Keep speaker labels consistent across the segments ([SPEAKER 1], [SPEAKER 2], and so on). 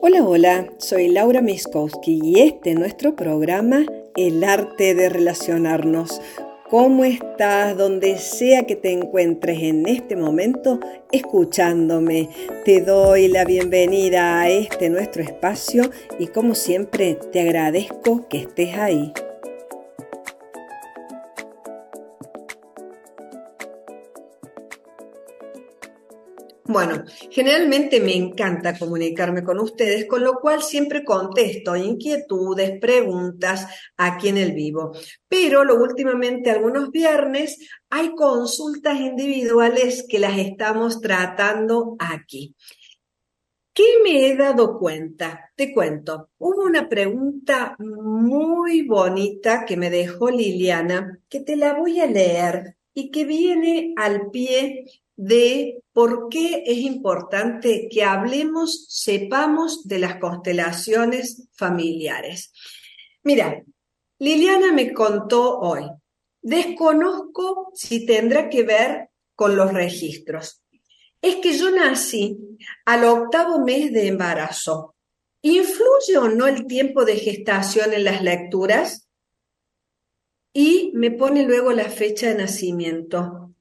[SPEAKER 1] Hola, hola, soy Laura Miskowski y este es nuestro programa El arte de relacionarnos. ¿Cómo estás donde sea que te encuentres en este momento escuchándome? Te doy la bienvenida a este nuestro espacio y como siempre te agradezco que estés ahí. Bueno, generalmente me encanta comunicarme con ustedes, con lo cual siempre contesto inquietudes, preguntas aquí en el vivo. Pero lo últimamente, algunos viernes, hay consultas individuales que las estamos tratando aquí. ¿Qué me he dado cuenta? Te cuento. Hubo una pregunta muy bonita que me dejó Liliana, que te la voy a leer y que viene al pie de por qué es importante que hablemos, sepamos de las constelaciones familiares. Mira, Liliana me contó hoy, desconozco si tendrá que ver con los registros. Es que yo nací al octavo mes de embarazo. ¿Influye o no el tiempo de gestación en las lecturas? Y me pone luego la fecha de nacimiento.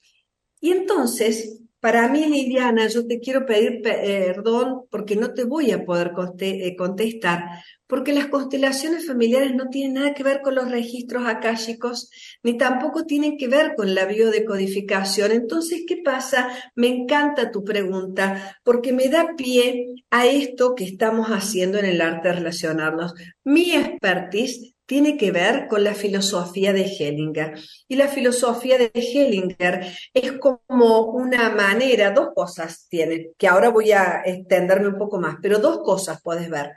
[SPEAKER 1] Y entonces, para mí, Liliana, yo te quiero pedir perdón porque no te voy a poder eh, contestar, porque las constelaciones familiares no tienen nada que ver con los registros akáshicos, ni tampoco tienen que ver con la biodecodificación. Entonces, ¿qué pasa? Me encanta tu pregunta, porque me da pie a esto que estamos haciendo en el arte de relacionarnos. Mi expertise tiene que ver con la filosofía de Hellinger. Y la filosofía de Hellinger es como una manera, dos cosas tiene, que ahora voy a extenderme un poco más, pero dos cosas puedes ver.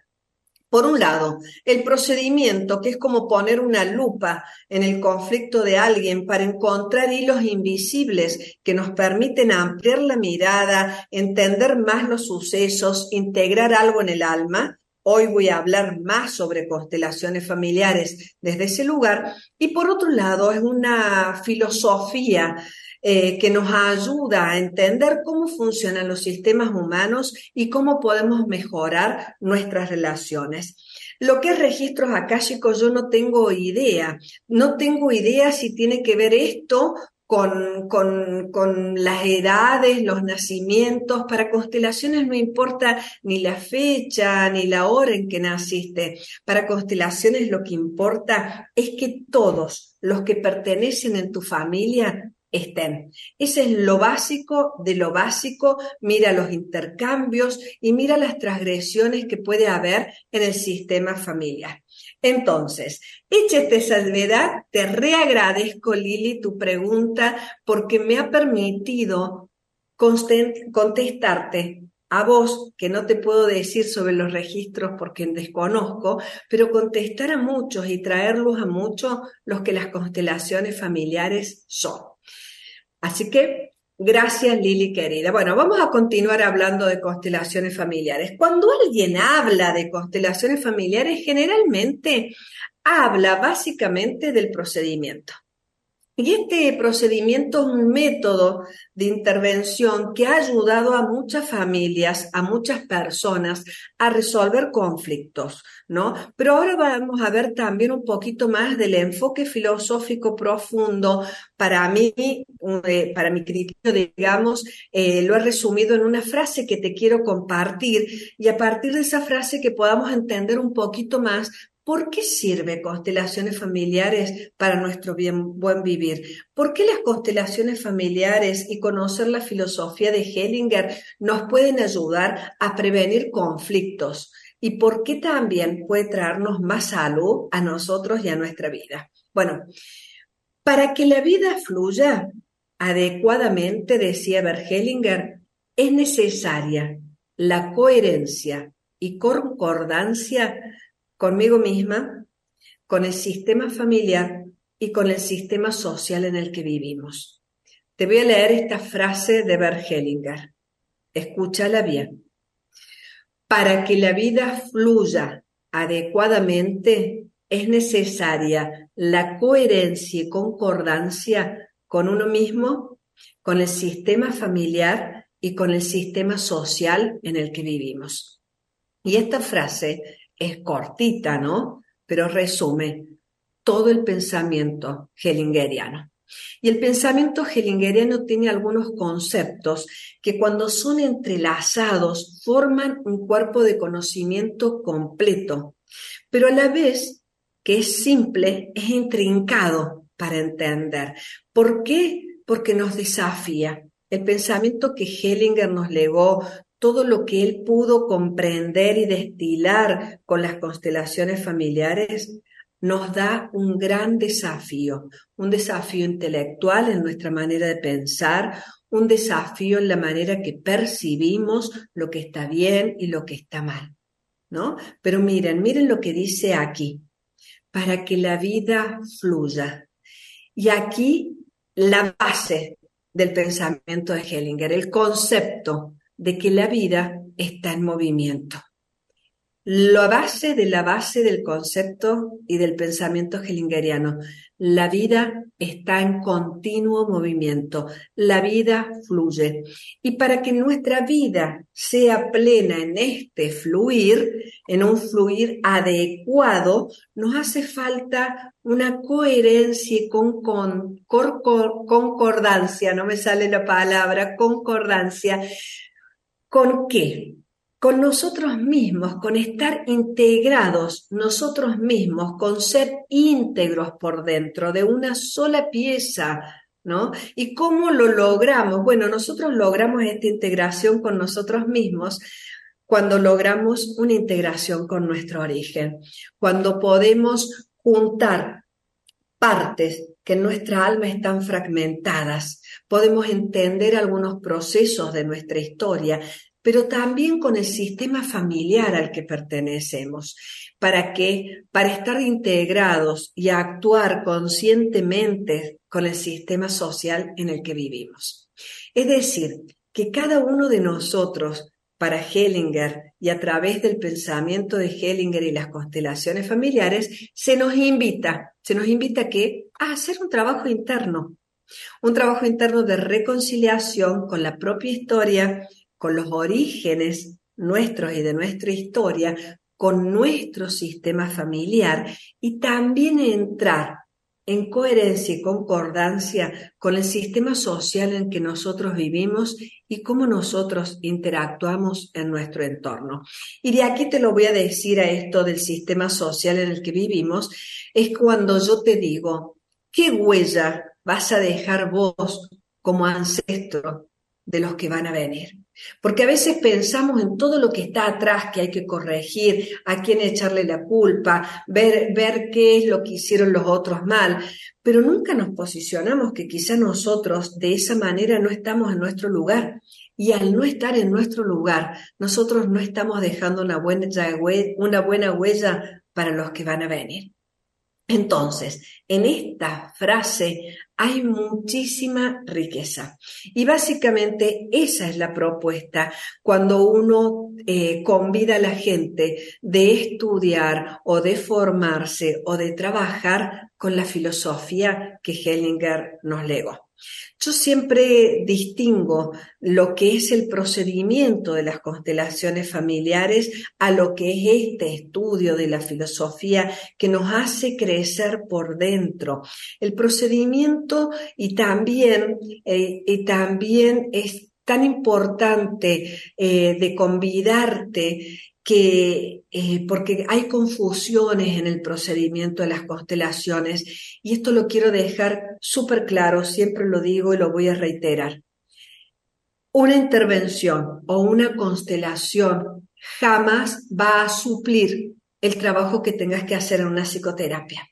[SPEAKER 1] Por un lado, el procedimiento, que es como poner una lupa en el conflicto de alguien para encontrar hilos invisibles que nos permiten ampliar la mirada, entender más los sucesos, integrar algo en el alma. Hoy voy a hablar más sobre constelaciones familiares desde ese lugar. Y por otro lado, es una filosofía eh, que nos ayuda a entender cómo funcionan los sistemas humanos y cómo podemos mejorar nuestras relaciones. Lo que es registros akáshicos yo no tengo idea. No tengo idea si tiene que ver esto con, con, las edades, los nacimientos. Para constelaciones no importa ni la fecha ni la hora en que naciste. Para constelaciones lo que importa es que todos los que pertenecen en tu familia estén. Ese es lo básico de lo básico. Mira los intercambios y mira las transgresiones que puede haber en el sistema familiar. Entonces, hecha esta salvedad, te reagradezco, Lili, tu pregunta porque me ha permitido contestarte a vos, que no te puedo decir sobre los registros porque desconozco, pero contestar a muchos y traerlos a muchos los que las constelaciones familiares son. Así que Gracias, Lili querida. Bueno, vamos a continuar hablando de constelaciones familiares. Cuando alguien habla de constelaciones familiares, generalmente habla básicamente del procedimiento. Y este procedimiento es un método de intervención que ha ayudado a muchas familias, a muchas personas a resolver conflictos, ¿no? Pero ahora vamos a ver también un poquito más del enfoque filosófico profundo. Para mí, eh, para mi criterio, digamos, eh, lo he resumido en una frase que te quiero compartir y a partir de esa frase que podamos entender un poquito más ¿Por qué sirve constelaciones familiares para nuestro bien, buen vivir? ¿Por qué las constelaciones familiares y conocer la filosofía de Hellinger nos pueden ayudar a prevenir conflictos? ¿Y por qué también puede traernos más salud a nosotros y a nuestra vida? Bueno, para que la vida fluya adecuadamente, decía Bert Hellinger, es necesaria la coherencia y concordancia conmigo misma, con el sistema familiar y con el sistema social en el que vivimos. Te voy a leer esta frase de Bert Hellinger. Escúchala bien. Para que la vida fluya adecuadamente es necesaria la coherencia y concordancia con uno mismo, con el sistema familiar y con el sistema social en el que vivimos. Y esta frase es cortita, ¿no? Pero resume todo el pensamiento hellingeriano. Y el pensamiento hellingeriano tiene algunos conceptos que cuando son entrelazados forman un cuerpo de conocimiento completo, pero a la vez que es simple, es intrincado para entender. ¿Por qué? Porque nos desafía. El pensamiento que Hellinger nos legó, todo lo que él pudo comprender y destilar con las constelaciones familiares, nos da un gran desafío, un desafío intelectual en nuestra manera de pensar, un desafío en la manera que percibimos lo que está bien y lo que está mal, ¿no? Pero miren, miren lo que dice aquí, para que la vida fluya. Y aquí la base del pensamiento de Hellinger, el concepto de que la vida está en movimiento. La base de la base del concepto y del pensamiento hellingeriano. La vida está en continuo movimiento, la vida fluye. Y para que nuestra vida sea plena en este fluir, en un fluir adecuado, nos hace falta una coherencia y con, concordancia, no me sale la palabra, concordancia. ¿Con qué? con nosotros mismos, con estar integrados nosotros mismos, con ser íntegros por dentro de una sola pieza, ¿no? ¿Y cómo lo logramos? Bueno, nosotros logramos esta integración con nosotros mismos cuando logramos una integración con nuestro origen, cuando podemos juntar partes que nuestra alma están fragmentadas, podemos entender algunos procesos de nuestra historia, pero también con el sistema familiar al que pertenecemos, para que, para estar integrados y actuar conscientemente con el sistema social en el que vivimos. Es decir, que cada uno de nosotros, para Hellinger y a través del pensamiento de Hellinger y las constelaciones familiares, se nos invita, se nos invita que a hacer un trabajo interno, un trabajo interno de reconciliación con la propia historia, con los orígenes nuestros y de nuestra historia, con nuestro sistema familiar y también entrar en coherencia y concordancia con el sistema social en que nosotros vivimos y cómo nosotros interactuamos en nuestro entorno. Y de aquí te lo voy a decir a esto del sistema social en el que vivimos, es cuando yo te digo, ¿qué huella vas a dejar vos como ancestro de los que van a venir? Porque a veces pensamos en todo lo que está atrás que hay que corregir, a quién echarle la culpa, ver, ver qué es lo que hicieron los otros mal, pero nunca nos posicionamos que quizá nosotros de esa manera no estamos en nuestro lugar. Y al no estar en nuestro lugar, nosotros no estamos dejando una buena, una buena huella para los que van a venir. Entonces, en esta frase hay muchísima riqueza. Y básicamente esa es la propuesta cuando uno eh, convida a la gente de estudiar o de formarse o de trabajar con la filosofía que Hellinger nos legó. Yo siempre distingo lo que es el procedimiento de las constelaciones familiares a lo que es este estudio de la filosofía que nos hace crecer por dentro. El procedimiento y también, eh, y también es tan importante eh, de convidarte que eh, porque hay confusiones en el procedimiento de las constelaciones y esto lo quiero dejar súper claro, siempre lo digo y lo voy a reiterar. Una intervención o una constelación jamás va a suplir el trabajo que tengas que hacer en una psicoterapia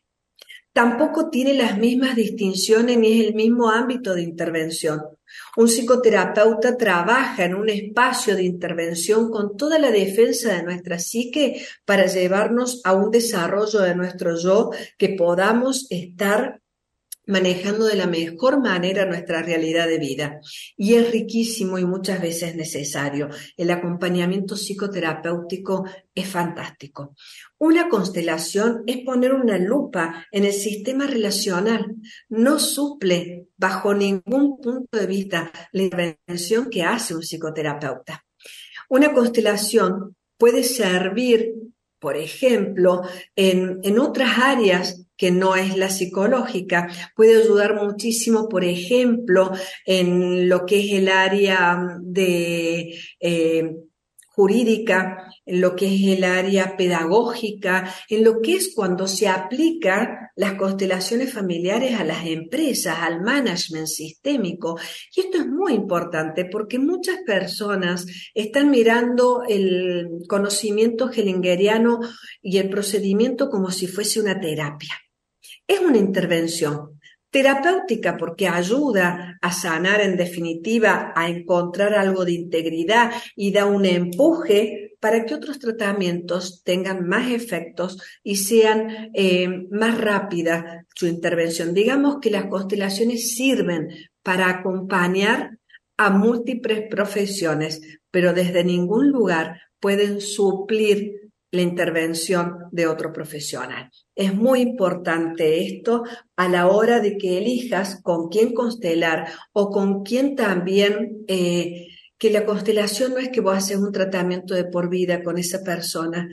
[SPEAKER 1] tampoco tiene las mismas distinciones ni es el mismo ámbito de intervención. Un psicoterapeuta trabaja en un espacio de intervención con toda la defensa de nuestra psique para llevarnos a un desarrollo de nuestro yo que podamos estar manejando de la mejor manera nuestra realidad de vida. Y es riquísimo y muchas veces necesario. El acompañamiento psicoterapéutico es fantástico. Una constelación es poner una lupa en el sistema relacional. No suple bajo ningún punto de vista la intervención que hace un psicoterapeuta. Una constelación puede servir, por ejemplo, en, en otras áreas que no es la psicológica. Puede ayudar muchísimo, por ejemplo, en lo que es el área eh, jurídica, en lo que es el área pedagógica, en lo que es cuando se aplica las constelaciones familiares a las empresas, al management sistémico. Y esto es muy importante porque muchas personas están mirando el conocimiento hellingeriano y el procedimiento como si fuese una terapia. Es una intervención, terapéutica porque ayuda a sanar en definitiva, a encontrar algo de integridad y da un empuje para que otros tratamientos tengan más efectos y sean eh, más rápida su intervención. Digamos que las constelaciones sirven para acompañar a múltiples profesiones, pero desde ningún lugar pueden suplir la intervención de otro profesional. Es muy importante esto a la hora de que elijas con quién constelar o con quién también, eh, que la constelación no es que vos haces un tratamiento de por vida con esa persona,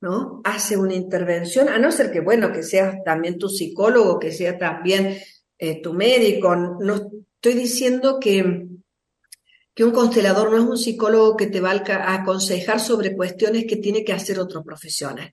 [SPEAKER 1] ¿no? Hace una intervención, a no ser que, bueno, que seas también tu psicólogo, que sea también eh, tu médico. No estoy diciendo que que un constelador no es un psicólogo que te va a aconsejar sobre cuestiones que tiene que hacer otro profesional,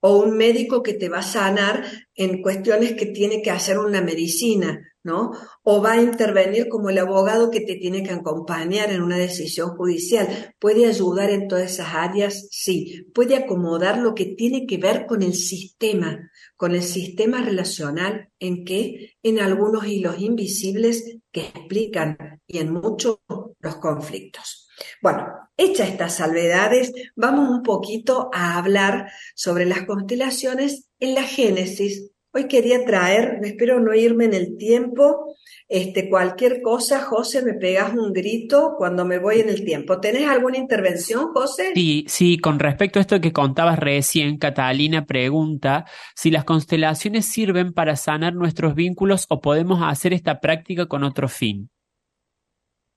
[SPEAKER 1] o un médico que te va a sanar en cuestiones que tiene que hacer una medicina, ¿no? O va a intervenir como el abogado que te tiene que acompañar en una decisión judicial. ¿Puede ayudar en todas esas áreas? Sí. ¿Puede acomodar lo que tiene que ver con el sistema, con el sistema relacional en que en algunos hilos invisibles que explican y en muchos los conflictos. Bueno, hechas estas salvedades, vamos un poquito a hablar sobre las constelaciones en la Génesis. Hoy quería traer, espero no irme en el tiempo, este, cualquier cosa, José, me pegas un grito cuando me voy en el tiempo. ¿Tenés alguna intervención, José?
[SPEAKER 2] Sí, sí, con respecto a esto que contabas recién, Catalina pregunta si las constelaciones sirven para sanar nuestros vínculos o podemos hacer esta práctica con otro fin.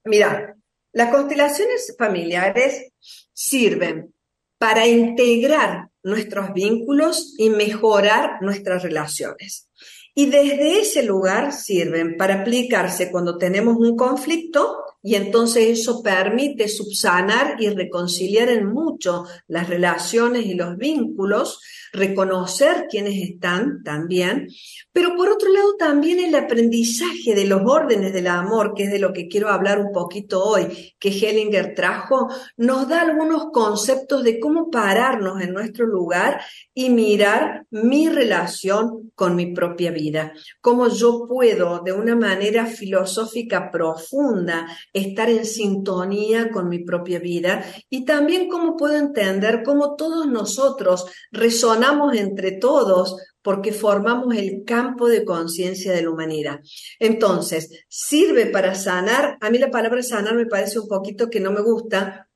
[SPEAKER 1] Mira, las constelaciones familiares sirven para integrar nuestros vínculos y mejorar nuestras relaciones. Y desde ese lugar sirven para aplicarse cuando tenemos un conflicto y entonces eso permite subsanar y reconciliar en mucho las relaciones y los vínculos, reconocer quiénes están también, pero por otro lado también el aprendizaje de los órdenes del amor, que es de lo que quiero hablar un poquito hoy, que Hellinger trajo, nos da algunos conceptos de cómo pararnos en nuestro lugar y mirar mi relación con mi propia vida, cómo yo puedo de una manera filosófica profunda estar en sintonía con mi propia vida y también cómo puedo entender cómo todos nosotros resonamos entre todos porque formamos el campo de conciencia de la humanidad. Entonces, sirve para sanar, a mí la palabra sanar me parece un poquito que no me gusta,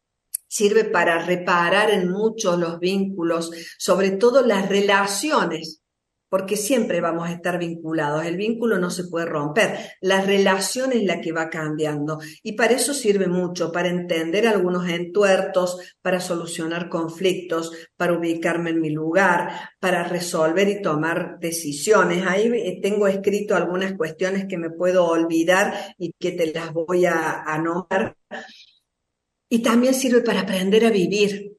[SPEAKER 1] sirve para reparar en muchos los vínculos, sobre todo las relaciones porque siempre vamos a estar vinculados. El vínculo no se puede romper. La relación es la que va cambiando. Y para eso sirve mucho, para entender algunos entuertos, para solucionar conflictos, para ubicarme en mi lugar, para resolver y tomar decisiones. Ahí eh, tengo escrito algunas cuestiones que me puedo olvidar y que te las voy a, a nombrar. Y también sirve para aprender a vivir,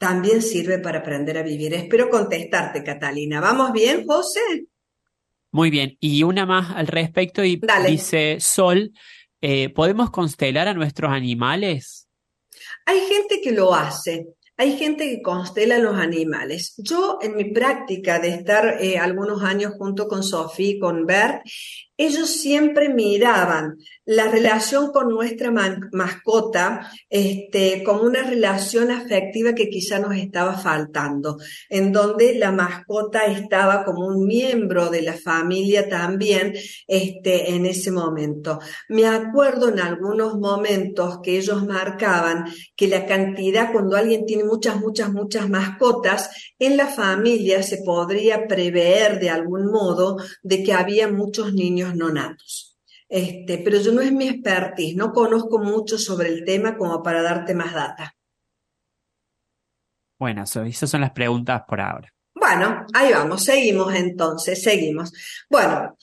[SPEAKER 1] también sirve para aprender a vivir. Espero contestarte, Catalina. ¿Vamos bien, José?
[SPEAKER 2] Muy bien. Y una más al respecto y dice Sol, eh, ¿podemos constelar a nuestros animales?
[SPEAKER 1] Hay gente que lo hace. Hay gente que constela los animales. Yo en mi práctica de estar eh, algunos años junto con Sofía y con Bert, ellos siempre miraban la relación con nuestra mascota este, como una relación afectiva que quizá nos estaba faltando, en donde la mascota estaba como un miembro de la familia también este, en ese momento. Me acuerdo en algunos momentos que ellos marcaban que la cantidad, cuando alguien tiene muchas, muchas, muchas mascotas, en la familia se podría prever de algún modo de que había muchos niños no natos. Este, pero yo no es mi expertise, no conozco mucho sobre el tema como para darte más data.
[SPEAKER 2] Bueno, esas son las preguntas por ahora.
[SPEAKER 1] Bueno, ahí vamos, seguimos entonces, seguimos. Bueno,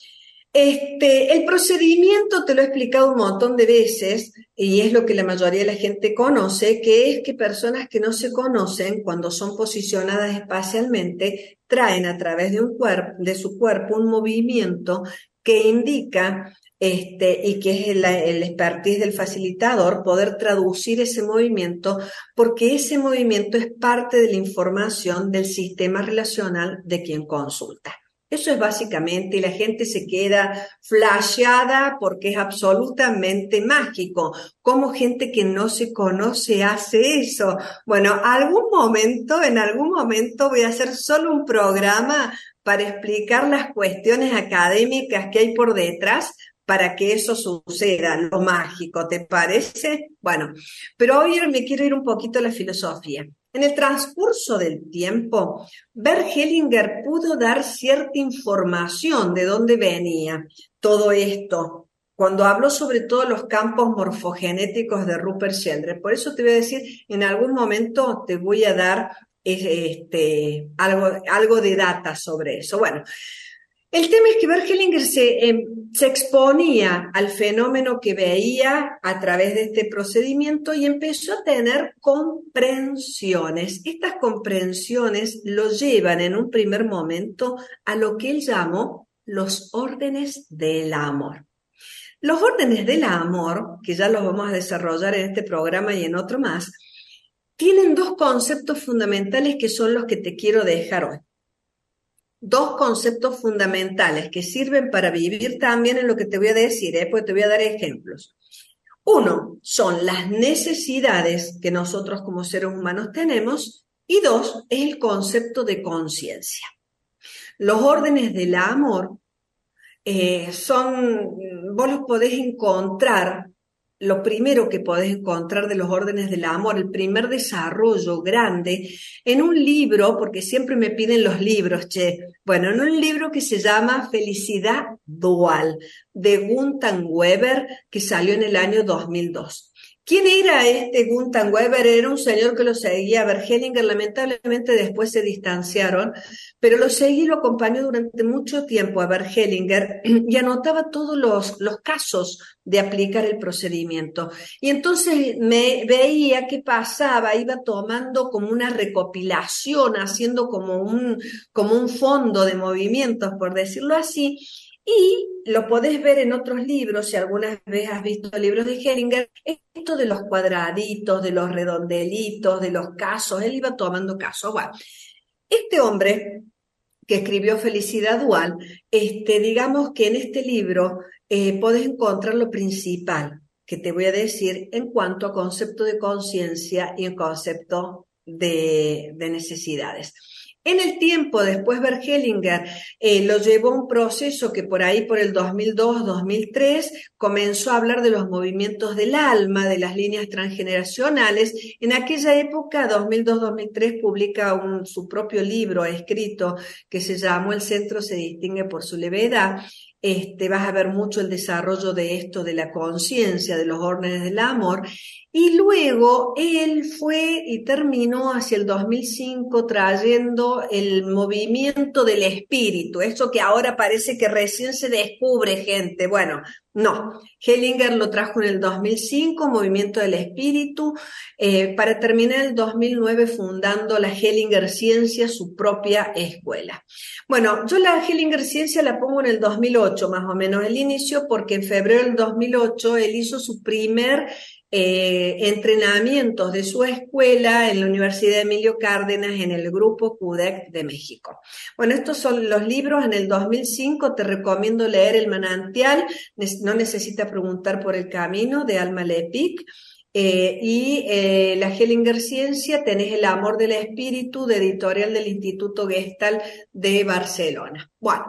[SPEAKER 1] este, el procedimiento te lo he explicado un montón de veces y es lo que la mayoría de la gente conoce, que es que personas que no se conocen, cuando son posicionadas espacialmente, traen a través de, un cuerpo, de su cuerpo un movimiento que indica este, y que es el, el expertise del facilitador, poder traducir ese movimiento, porque ese movimiento es parte de la información del sistema relacional de quien consulta. Eso es básicamente, y la gente se queda flasheada porque es absolutamente mágico. ¿Cómo gente que no se conoce hace eso? Bueno, algún momento, en algún momento voy a hacer solo un programa para explicar las cuestiones académicas que hay por detrás para que eso suceda, lo mágico, ¿te parece? Bueno, pero hoy me quiero ir un poquito a la filosofía. En el transcurso del tiempo, Bert Hellinger pudo dar cierta información de dónde venía todo esto, cuando habló sobre todo los campos morfogenéticos de Rupert Sheldrake. Por eso te voy a decir, en algún momento te voy a dar este, algo, algo de data sobre eso. Bueno, el tema es que Bert Hellinger se, em, se, exponía al fenómeno que veía a través de este procedimiento y empezó a tener comprensiones. Estas comprensiones lo llevan en un primer momento a lo que él llamó los órdenes del amor. Los órdenes del amor, que ya los vamos a desarrollar en este programa y en otro más, tienen dos conceptos fundamentales que son los que te quiero dejar hoy dos conceptos fundamentales que sirven para vivir también en lo que te voy a decir, ¿eh? porque te voy a dar ejemplos. Uno, son las necesidades que nosotros como seres humanos tenemos y dos, es el concepto de conciencia. Los órdenes del amor eh, son, vos los podés encontrar lo primero que podés encontrar de los órdenes del amor, el primer desarrollo grande, en un libro, porque siempre me piden los libros, che, bueno, en un libro que se llama Felicidad Dual, de Gunther Weber, que salió en el año 2002. ¿Quién era este Gunther Weber? Era un señor que lo seguía, Bergelinger, lamentablemente después se distanciaron, pero lo seguí y lo acompañó durante mucho tiempo a Bergelinger y anotaba todos los, los casos de aplicar el procedimiento. Y entonces me veía qué pasaba, iba tomando como una recopilación, haciendo como un, como un fondo de movimientos, por decirlo así, y lo podés ver en otros libros, si alguna vez has visto libros de Heringer, esto de los cuadraditos, de los redondelitos, de los casos, él iba tomando casos. Bueno, este hombre que escribió Felicidad Dual, este, digamos que en este libro eh, podés encontrar lo principal que te voy a decir en cuanto a concepto de conciencia y en concepto de necesidades. En el tiempo, después Bergelinger eh, lo llevó a un proceso que por ahí, por el 2002-2003, comenzó a hablar de los movimientos del alma, de las líneas transgeneracionales. En aquella época, 2002-2003, publica su propio libro escrito que se llamó El centro se distingue por su levedad este, vas a ver mucho el desarrollo de esto, de la conciencia, de los órdenes del amor. Y luego él fue y terminó hacia el 2005 trayendo el movimiento del espíritu, eso que ahora parece que recién se descubre gente. Bueno, no, Hellinger lo trajo en el 2005, Movimiento del Espíritu, eh, para terminar el 2009 fundando la Hellinger Ciencia, su propia escuela. Bueno, yo la Hellinger Ciencia la pongo en el 2008 más o menos el inicio, porque en febrero del 2008 él hizo su primer eh, entrenamientos de su escuela en la Universidad de Emilio Cárdenas en el grupo CUDEC de México. Bueno, estos son los libros. En el 2005 te recomiendo leer El Manantial, no necesita preguntar por el camino, de Alma Lepic. Eh, y eh, la Hellinger Ciencia, tenés El Amor del Espíritu, de editorial del Instituto Gestal de Barcelona. Bueno,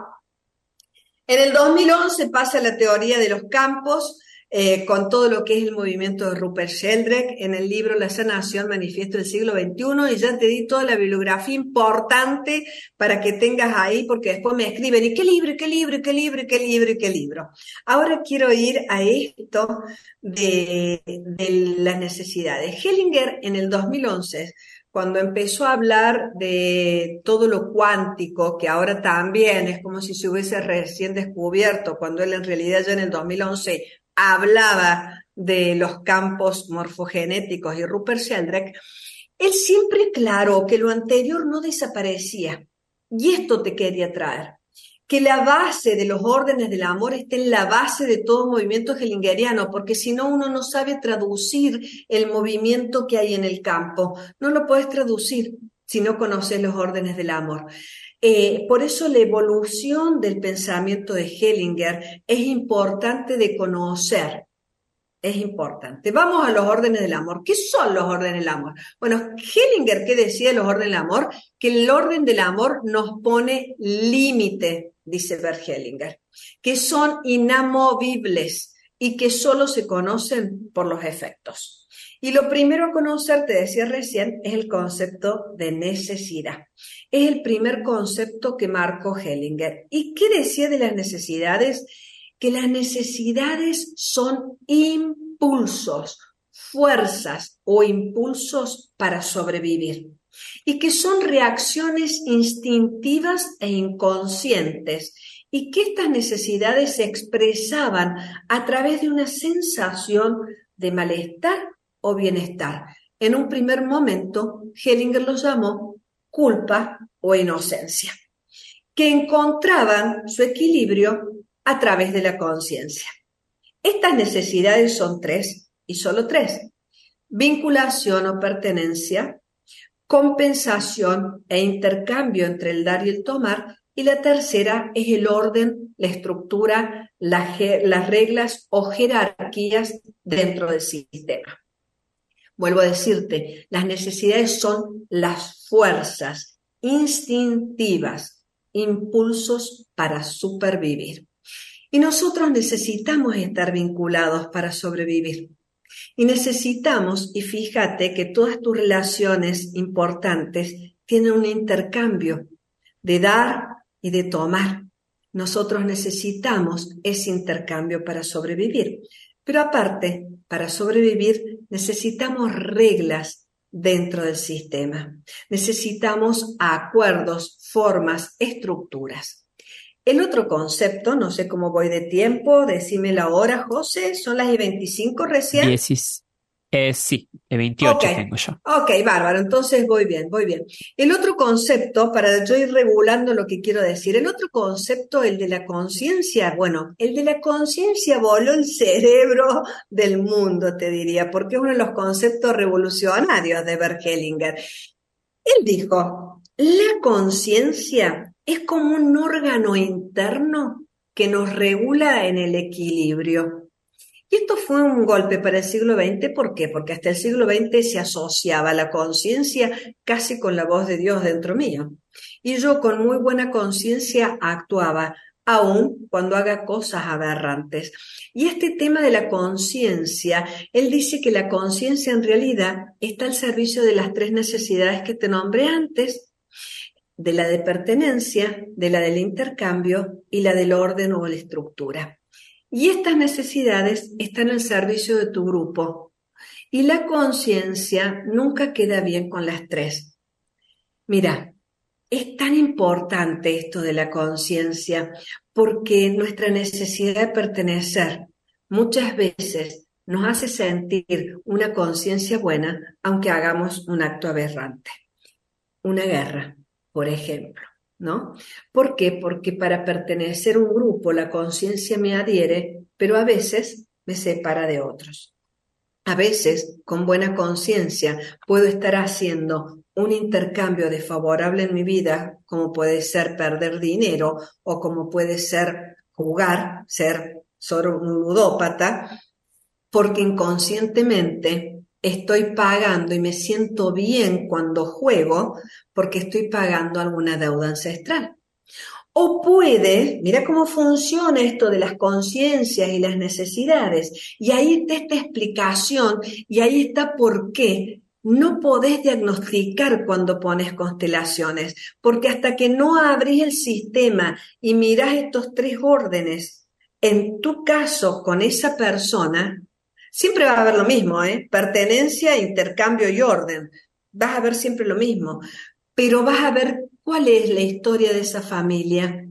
[SPEAKER 1] en el 2011 pasa la teoría de los campos, eh, con todo lo que es el movimiento de Rupert Sheldrake en el libro La sanación, manifiesto del siglo XXI, y ya te di toda la bibliografía importante para que tengas ahí, porque después me escriben, ¿y qué libro, qué libro, qué libro, qué libro, qué libro? Ahora quiero ir a esto de, de las necesidades. Hellinger en el 2011 cuando empezó a hablar de todo lo cuántico, que ahora también es como si se hubiese recién descubierto, cuando él en realidad ya en el 2011 hablaba de los campos morfogenéticos y Rupert Sheldrake, él siempre aclaró que lo anterior no desaparecía. Y esto te quería traer que la base de los órdenes del amor esté en la base de todo movimiento hellingeriano, porque si no uno no sabe traducir el movimiento que hay en el campo. No lo puedes traducir si no conoces los órdenes del amor. Eh, por eso la evolución del pensamiento de Hellinger es importante de conocer. Es importante. Vamos a los órdenes del amor. ¿Qué son los órdenes del amor? Bueno, Hellinger, ¿qué decía de los órdenes del amor? Que el orden del amor nos pone límite dice Bert Hellinger, que son inamovibles y que solo se conocen por los efectos. Y lo primero a conocer, te decía recién, es el concepto de necesidad. Es el primer concepto que marcó Hellinger. ¿Y qué decía de las necesidades? Que las necesidades son impulsos, fuerzas o impulsos para sobrevivir y que son reacciones instintivas e inconscientes y que estas necesidades se expresaban a través de una sensación de malestar o bienestar. En un primer momento, Hellinger los llamó culpa o inocencia, que encontraban su equilibrio a través de la conciencia. Estas necesidades son tres y solo tres. Vinculación o pertenencia, compensación e intercambio entre el dar y el tomar, y la tercera es el orden, la estructura, las reglas o jerarquías dentro del sistema. Vuelvo a decirte, las necesidades son las fuerzas instintivas, impulsos para supervivir. Y nosotros necesitamos estar vinculados para sobrevivir. Y necesitamos, y fíjate que todas tus relaciones importantes tienen un intercambio de dar y de tomar. Nosotros necesitamos ese intercambio para sobrevivir. Pero aparte, para sobrevivir necesitamos reglas dentro del sistema. Necesitamos acuerdos, formas, estructuras. El otro concepto, no sé cómo voy de tiempo, decime la hora, José, son las y 25 recién.
[SPEAKER 2] Eh, sí, de 28 tengo yo.
[SPEAKER 1] Ok, bárbaro, entonces voy bien, voy bien. El otro concepto, para yo ir regulando lo que quiero decir, el otro concepto, el de la conciencia, bueno, el de la conciencia voló el cerebro del mundo, te diría, porque es uno de los conceptos revolucionarios de Bert Hellinger. Él dijo, la conciencia es como un órgano interno que nos regula en el equilibrio. Y esto fue un golpe para el siglo XX, ¿por qué? Porque hasta el siglo XX se asociaba la conciencia casi con la voz de Dios dentro mío. Y yo con muy buena conciencia actuaba, aun cuando haga cosas aberrantes. Y este tema de la conciencia, él dice que la conciencia en realidad está al servicio de las tres necesidades que te nombré antes, de la de pertenencia, de la del intercambio y la del orden o la estructura. Y estas necesidades están al servicio de tu grupo. Y la conciencia nunca queda bien con las tres. Mira, es tan importante esto de la conciencia porque nuestra necesidad de pertenecer muchas veces nos hace sentir una conciencia buena aunque hagamos un acto aberrante. Una guerra, por ejemplo, ¿no? ¿Por qué? Porque para pertenecer a un grupo la conciencia me adhiere, pero a veces me separa de otros. A veces, con buena conciencia, puedo estar haciendo un intercambio desfavorable en mi vida, como puede ser perder dinero o como puede ser jugar, ser solo un ludópata, porque inconscientemente estoy pagando y me siento bien cuando juego porque estoy pagando alguna deuda ancestral. O puede, mira cómo funciona esto de las conciencias y las necesidades, y ahí está esta explicación y ahí está por qué no podés diagnosticar cuando pones constelaciones, porque hasta que no abrís el sistema y mirás estos tres órdenes, en tu caso con esa persona, Siempre va a haber lo mismo, ¿eh? Pertenencia, intercambio y orden. vas a ver siempre lo mismo, pero vas a ver cuál es la historia de esa familia,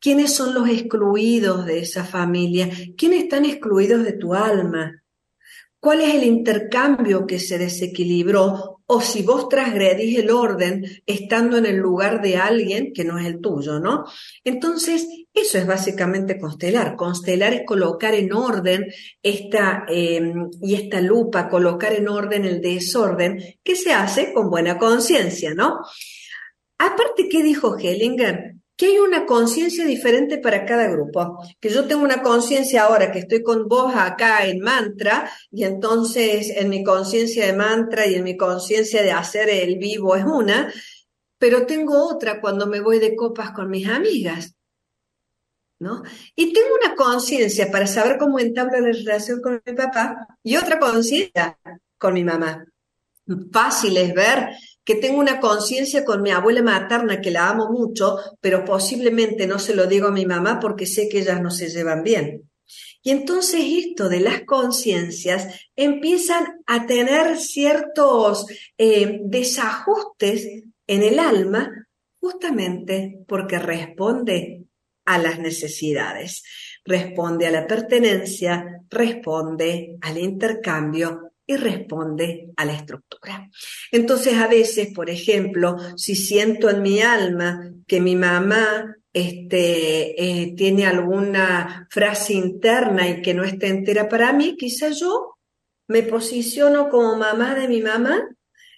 [SPEAKER 1] quiénes son los excluidos de esa familia, quiénes están excluidos de tu alma, cuál es el intercambio que se desequilibró o si vos transgredís el orden estando en el lugar de alguien que no es el tuyo, ¿no? Entonces, eso es básicamente constelar. Constelar es colocar en orden esta, em, y esta lupa, colocar en orden el desorden que se hace con buena conciencia, ¿no? Aparte, ¿qué dijo Hellinger? Que hay una conciencia diferente para cada grupo, que yo tengo una conciencia ahora que estoy con vos acá en mantra y entonces en mi conciencia de mantra y en mi conciencia de hacer el vivo es una, pero tengo otra cuando me voy de copas con mis amigas. ¿No? Y tengo una conciencia para saber cómo entablo la relación con mi papá y otra conciencia con mi mamá. Fácil es ver que tengo una conciencia con mi abuela materna que la amo mucho, pero posiblemente no se lo digo a mi mamá porque sé que ellas no se llevan bien. Y entonces esto de las conciencias empiezan a tener ciertos eh, desajustes en el alma justamente porque responde a las necesidades, responde a la pertenencia, responde al intercambio y responde a la estructura. Entonces, a veces, por ejemplo, si siento en mi alma que mi mamá este, eh, tiene alguna frase interna y que no está entera para mí, quizá yo me posiciono como mamá de mi mamá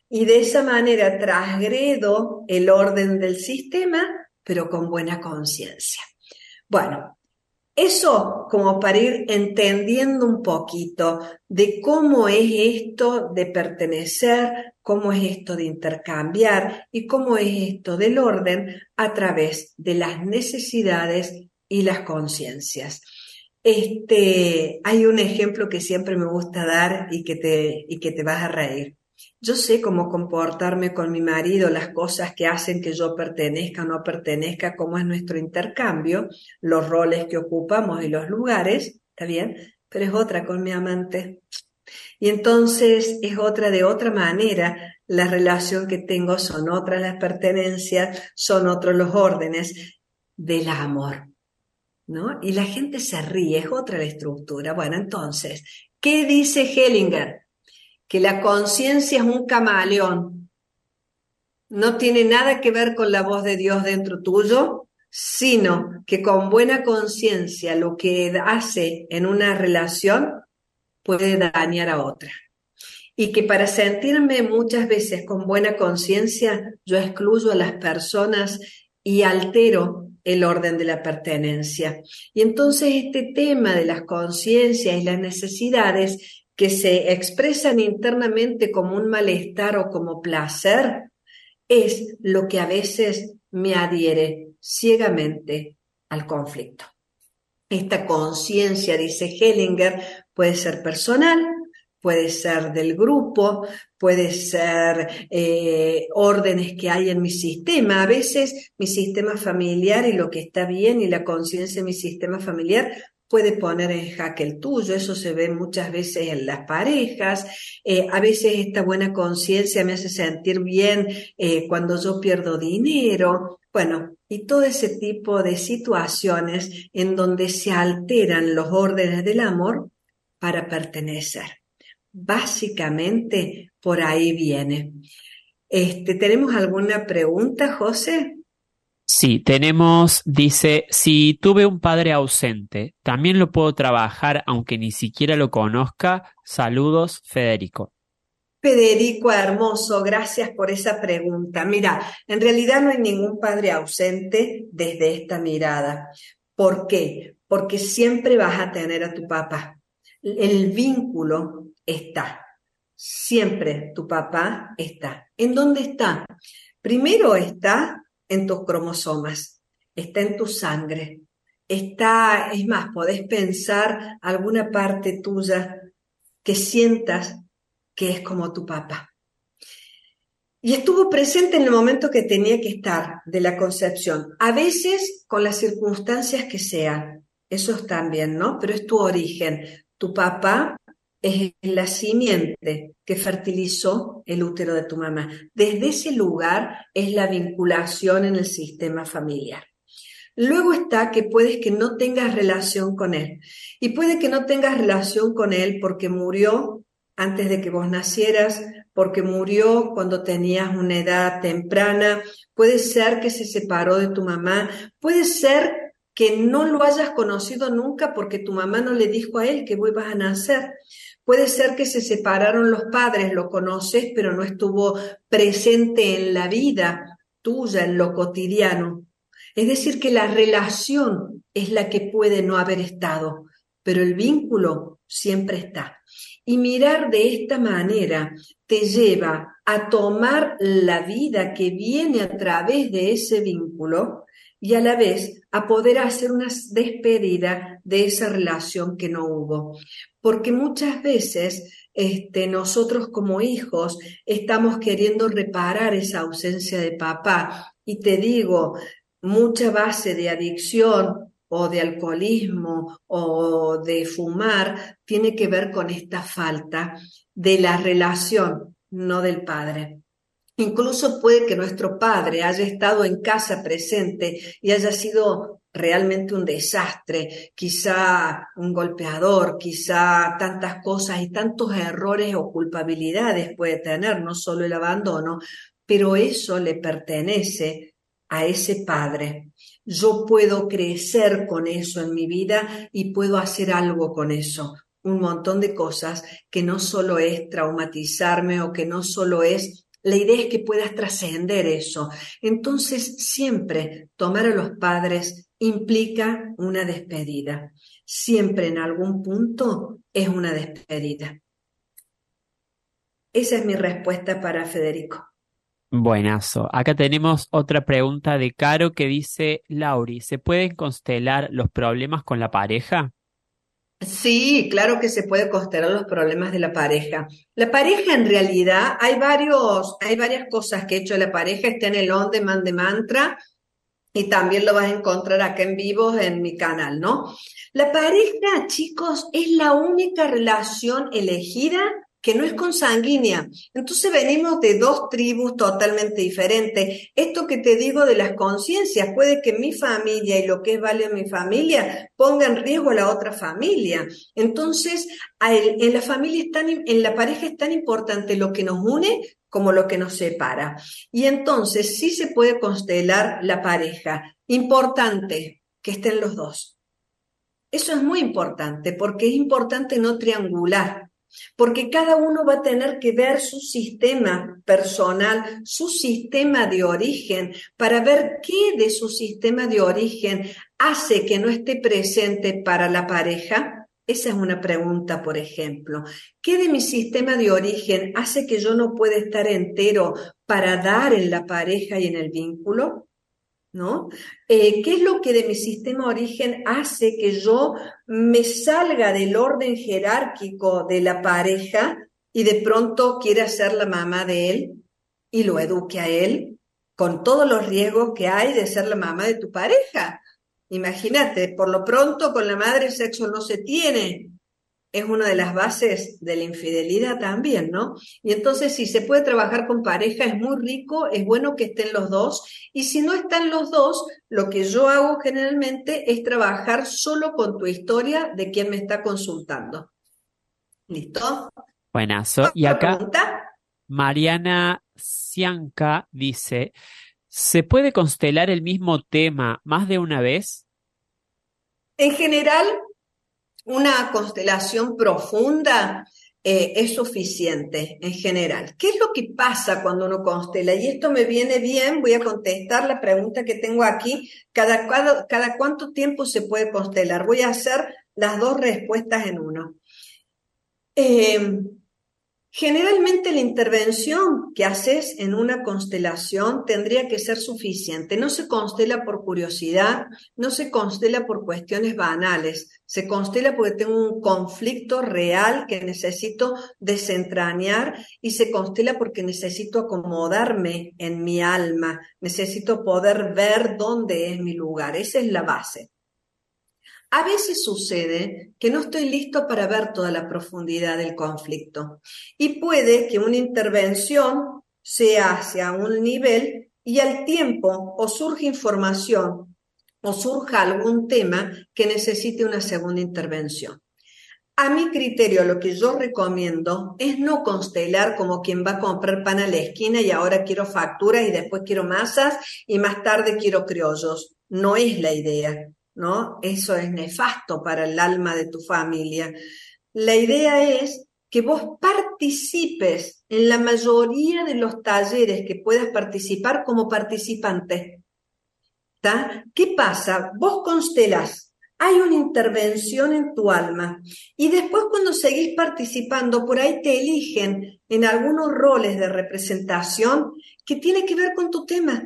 [SPEAKER 1] y de esa manera trasgredo el orden del sistema, pero con buena conciencia. Bueno, eso como para ir entendiendo un poquito de cómo es esto de pertenecer, cómo es esto de intercambiar y cómo es esto del orden a través de las necesidades y las conciencias. Este, hay un ejemplo que siempre me gusta dar y que te, y que te vas a reír. Yo sé cómo comportarme con mi marido, las cosas que hacen que yo pertenezca o no pertenezca, cómo es nuestro intercambio, los roles que ocupamos y los lugares, ¿está bien? Pero es otra con mi amante. Y entonces es otra de otra manera, la relación que tengo son otras las pertenencias, son otros los órdenes del amor. ¿No? Y la gente se ríe, es otra la estructura. Bueno, entonces, ¿qué dice Hellinger? Que la conciencia es un camaleón. No tiene nada que ver con la voz de Dios dentro tuyo, sino que con buena conciencia lo que hace en una relación puede dañar a otra. Y que para sentirme muchas veces con buena conciencia, yo excluyo a las personas y altero el orden de la pertenencia. Y entonces este tema de las conciencias y las necesidades que se expresan internamente como un malestar o como placer, es lo que a veces me adhiere ciegamente al conflicto. Esta conciencia, dice Hellinger, puede ser personal, puede ser del grupo, puede ser eh, órdenes que hay en mi sistema. A veces mi sistema familiar y lo que está bien y la conciencia de mi sistema familiar puede poner en jaque el tuyo, eso se ve muchas veces en las parejas, eh, a veces esta buena conciencia me hace sentir bien eh, cuando yo pierdo dinero, bueno, y todo ese tipo de situaciones en donde se alteran los órdenes del amor para pertenecer. Básicamente por ahí viene. Este, ¿Tenemos alguna pregunta, José?
[SPEAKER 2] Sí, tenemos, dice, si tuve un padre ausente, ¿también lo puedo trabajar aunque ni siquiera lo conozca? Saludos, Federico.
[SPEAKER 1] Federico, hermoso, gracias por esa pregunta. Mira, en realidad no hay ningún padre ausente desde esta mirada. ¿Por qué? Porque siempre vas a tener a tu papá. El vínculo está. Siempre tu papá está. ¿En dónde está? Primero está en tus cromosomas, está en tu sangre, está, es más, podés pensar alguna parte tuya que sientas que es como tu papá. Y estuvo presente en el momento que tenía que estar de la concepción, a veces con las circunstancias que sean, eso es también, ¿no? Pero es tu origen. Tu papá es la simiente que fertilizó el útero de tu mamá. Desde ese lugar es la vinculación en el sistema familiar. Luego está que puedes que no tengas relación con él. Y puede que no tengas relación con él porque murió antes de que vos nacieras, porque murió cuando tenías una edad temprana, puede ser que se separó de tu mamá, puede ser que no lo hayas conocido nunca porque tu mamá no le dijo a él que vos ibas a nacer. Puede ser que se separaron los padres, lo conoces, pero no estuvo presente en la vida tuya, en lo cotidiano. Es decir, que la relación es la que puede no haber estado, pero el vínculo siempre está. Y mirar de esta manera te lleva a tomar la vida que viene a través de ese vínculo y a la vez a poder hacer una despedida de esa relación que no hubo. Porque muchas veces este, nosotros como hijos estamos queriendo reparar esa ausencia de papá. Y te digo, mucha base de adicción o de alcoholismo o de fumar tiene que ver con esta falta de la relación, no del padre. Incluso puede que nuestro padre haya estado en casa presente y haya sido realmente un desastre, quizá un golpeador, quizá tantas cosas y tantos errores o culpabilidades puede tener, no solo el abandono, pero eso le pertenece a ese Padre. Yo puedo crecer con eso en mi vida y puedo hacer algo con eso. Un montón de cosas que no solo es traumatizarme o que no solo es, la idea es que puedas trascender eso. Entonces, siempre tomar a los padres implica una despedida. Siempre en algún punto es una despedida. Esa es mi respuesta para Federico.
[SPEAKER 2] Buenazo. Acá tenemos otra pregunta de Caro que dice, Lauri, ¿se pueden constelar los problemas con la pareja?
[SPEAKER 1] Sí, claro que se puede constelar los problemas de la pareja. La pareja en realidad hay varios, hay varias cosas que he hecho la pareja, está en el on demand de mantra y también lo vas a encontrar acá en vivo en mi canal, ¿no? La pareja, chicos, es la única relación elegida que no es consanguínea. Entonces venimos de dos tribus totalmente diferentes. Esto que te digo de las conciencias, puede que mi familia y lo que es vale mi familia ponga en riesgo a la otra familia. Entonces, en la familia es tan, en la pareja es tan importante lo que nos une como lo que nos separa. Y entonces sí se puede constelar la pareja. Importante que estén los dos. Eso es muy importante porque es importante no triangular porque cada uno va a tener que ver su sistema personal, su sistema de origen, para ver qué de su sistema de origen hace que no esté presente para la pareja. Esa es una pregunta, por ejemplo. ¿Qué de mi sistema de origen hace que yo no pueda estar entero para dar en la pareja y en el vínculo? ¿No? Eh, ¿Qué es lo que de mi sistema origen hace que yo me salga del orden jerárquico de la pareja y de pronto quiera ser la mamá de él y lo eduque a él con todos los riesgos que hay de ser la mamá de tu pareja? Imagínate, por lo pronto con la madre sexo no se tiene, es una de las bases de la infidelidad también, ¿no? Y entonces si se puede trabajar con pareja es muy rico, es bueno que estén los dos. Y si no están los dos, lo que yo hago generalmente es trabajar solo con tu historia de quien me está consultando. ¿Listo?
[SPEAKER 2] Buenazo. Y acá Mariana Cianca dice, ¿se puede constelar el mismo tema más de una vez?
[SPEAKER 1] En general, una constelación profunda eh, es suficiente en general. ¿Qué es lo que pasa cuando uno constela? Y esto me viene bien, voy a contestar la pregunta que tengo aquí. ¿Cada, cada, cuánto tiempo se puede constelar? Voy a hacer las dos respuestas en uno. Eh, Generalmente la intervención que haces en una constelación tendría que ser suficiente. No se constela por curiosidad, no se constela por cuestiones banales, se constela porque tengo un conflicto real que necesito desentrañar y se constela porque necesito acomodarme en mi alma, necesito poder ver dónde es mi lugar. Esa es la base. A veces sucede que no estoy listo para ver toda la profundidad del conflicto y puede que una intervención se hace a un nivel y al tiempo o surge información o surja algún tema que necesite una segunda intervención. A mi criterio, lo que yo recomiendo es no constelar como quien va a comprar pan a la esquina y ahora quiero facturas y después quiero masas y más tarde quiero criollos. No es la idea, ¿no? Eso es nefasto para el alma de tu familia. La idea es que vos participes en la mayoría de los talleres que puedas participar como participante. ¿Qué pasa? Vos constelas hay una intervención en tu alma. Y después cuando seguís participando, por ahí te eligen en algunos roles de representación que tiene que ver con tu tema.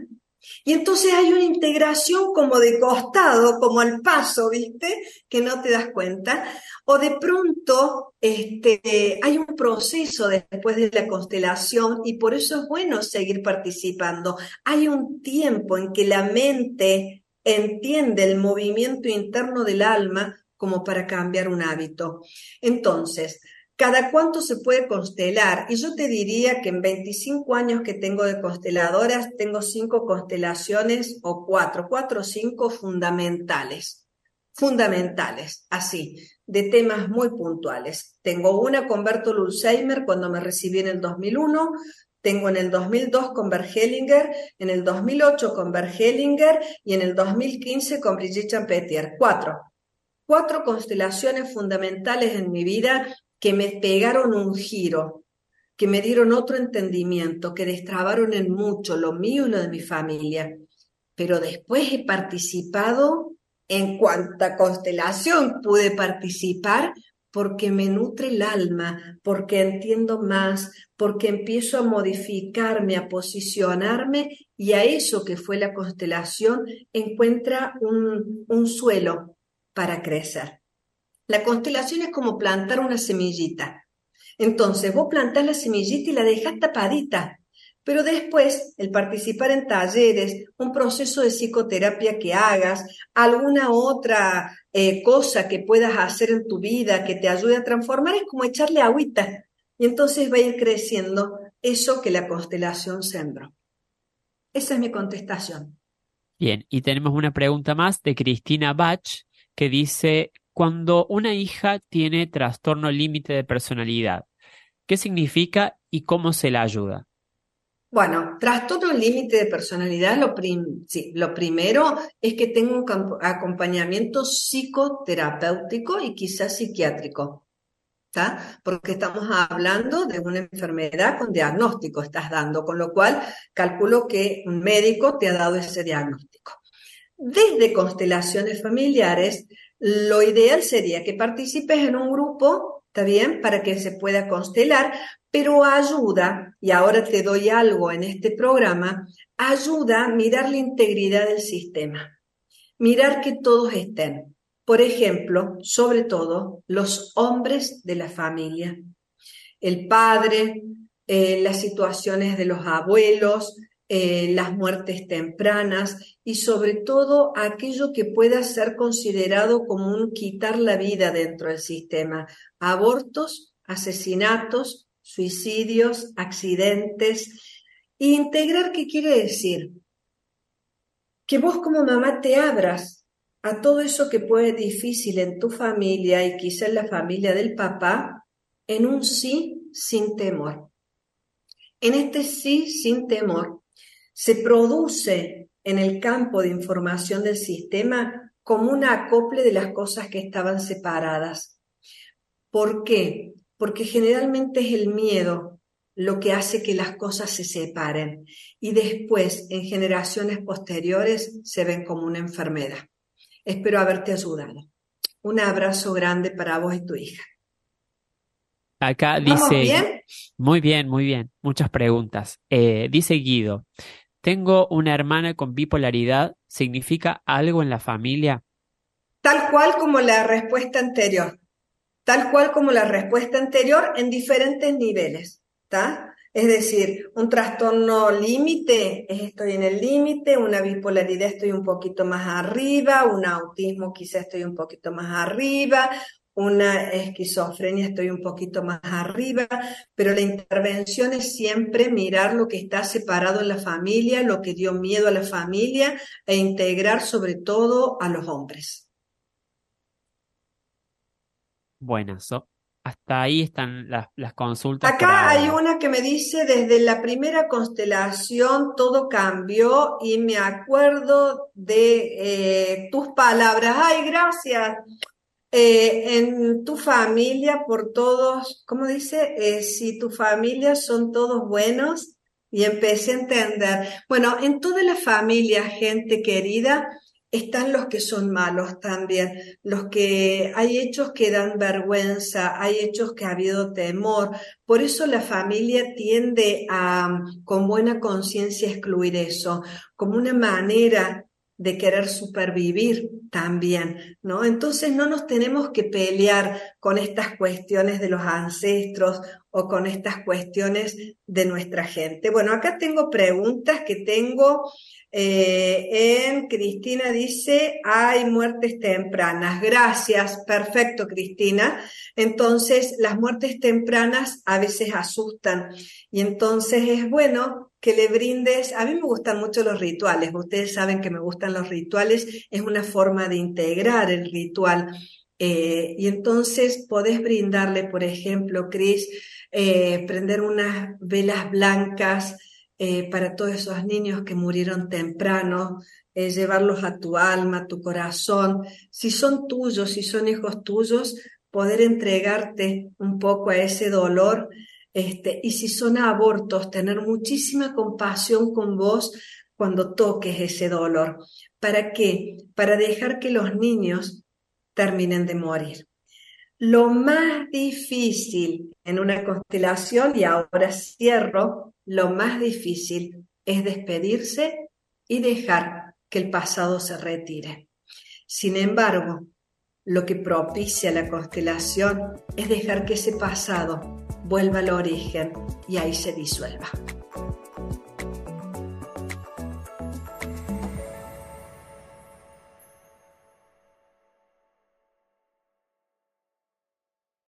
[SPEAKER 1] Y entonces hay una integración como de costado, como al paso, ¿viste? Que no te das cuenta. O de pronto este, hay un proceso después de la constelación y por eso es bueno seguir participando. Hay un tiempo en que la mente entiende el movimiento interno del alma como para cambiar un hábito. Entonces, ¿cada cuánto se puede constelar? Y yo te diría que en 25 años que tengo de consteladoras, tengo cinco constelaciones o cuatro, cuatro o cinco fundamentales. Fundamentales, así, de temas muy puntuales. Tengo una con Bertolt Ulsheimer cuando me recibí en el 2001, tengo en el 2002 con Bergelinger, en el 2008 con Bergelinger y en el 2015 con Brigitte Champetier. Cuatro. Cuatro constelaciones fundamentales en mi vida que me pegaron un giro, que me dieron otro entendimiento, que destrabaron en mucho lo mío y lo de mi familia. Pero después he participado en cuanta constelación pude participar porque me nutre el alma, porque entiendo más, porque empiezo a modificarme, a posicionarme y a eso que fue la constelación encuentra un, un suelo para crecer. La constelación es como plantar una semillita. Entonces vos plantás la semillita y la dejas tapadita, pero después, el participar en talleres, un proceso de psicoterapia que hagas, alguna otra eh, cosa que puedas hacer en tu vida que te ayude a transformar, es como echarle agüita. Y entonces va a ir creciendo eso que la constelación sembró. Esa es mi contestación.
[SPEAKER 2] Bien, y tenemos una pregunta más de Cristina Bach que dice, cuando una hija tiene trastorno límite de personalidad, ¿qué significa y cómo se la ayuda?
[SPEAKER 1] Bueno, trastorno límite de personalidad, lo, lo primero es que tengo un acompañamiento psicoterapéutico y quizás psiquiátrico, ¿está? Porque estamos hablando de una enfermedad con diagnóstico estás dando, con lo cual calculo que un médico te ha dado ese diagnóstico. Desde constelaciones familiares, lo ideal sería que participes en un grupo, ¿está bien? Para que se pueda constelar, pero ayuda, y ahora te doy algo en este programa, ayuda a mirar la integridad del sistema, mirar que todos estén. Por ejemplo, sobre todo los hombres de la familia, el padre, eh, las situaciones de los abuelos, eh, las muertes tempranas y sobre todo aquello que pueda ser considerado como un quitar la vida dentro del sistema, abortos, asesinatos, suicidios, accidentes. integrar, ¿qué quiere decir? Que vos como mamá te abras a todo eso que puede difícil en tu familia y quizá en la familia del papá, en un sí sin temor. En este sí sin temor se produce en el campo de información del sistema como un acople de las cosas que estaban separadas. ¿Por qué? porque generalmente es el miedo lo que hace que las cosas se separen y después en generaciones posteriores se ven como una enfermedad. Espero haberte ayudado. Un abrazo grande para vos y tu hija.
[SPEAKER 2] Acá dice, muy bien, muy bien, muchas preguntas. Eh, dice Guido, tengo una hermana con bipolaridad, ¿significa algo en la familia?
[SPEAKER 1] Tal cual como la respuesta anterior tal cual como la respuesta anterior en diferentes niveles. Es decir, un trastorno límite es estoy en el límite, una bipolaridad estoy un poquito más arriba, un autismo quizá estoy un poquito más arriba, una esquizofrenia estoy un poquito más arriba, pero la intervención es siempre mirar lo que está separado en la familia, lo que dio miedo a la familia e integrar sobre todo a los hombres.
[SPEAKER 2] Buenas, hasta ahí están las, consultas.
[SPEAKER 1] Acá hay una que me dice, desde la primera constelación todo cambió y me acuerdo de eh, tus palabras. Ay, gracias. Eh, en tu familia, por todos, ¿cómo dice? Eh, si tu familia son todos buenos, y empecé a entender. Bueno, en toda la familia, gente querida, están los que son malos también, los que hay hechos que dan vergüenza, hay hechos que ha habido temor. Por eso la familia tiende a, con buena conciencia, excluir eso, como una manera de querer supervivir también, ¿no? Entonces no nos tenemos que pelear con estas cuestiones de los ancestros o con estas cuestiones de nuestra gente. Bueno, acá tengo preguntas que tengo eh, en Cristina dice, hay muertes tempranas. Gracias, perfecto, Cristina. Entonces, las muertes tempranas a veces asustan y entonces es bueno que le brindes, a mí me gustan mucho los rituales, ustedes saben que me gustan los rituales, es una forma de integrar el ritual. Eh, y entonces podés brindarle, por ejemplo, Cris, eh, prender unas velas blancas, eh, para todos esos niños que murieron temprano, llevarlos a tu alma, a tu corazón. Si son tuyos, si son hijos tuyos, poder entregarte un poco a ese dolor. Este, y si son abortos, tener muchísima compasión con vos cuando toques ese dolor. ¿Para qué? Para dejar que los niños terminen de morir. Lo más difícil en una constelación, y ahora cierro, lo más difícil es despedirse y dejar que el pasado se retire. Sin embargo, lo que propicia la constelación es dejar que ese pasado vuelva al origen y ahí se disuelva.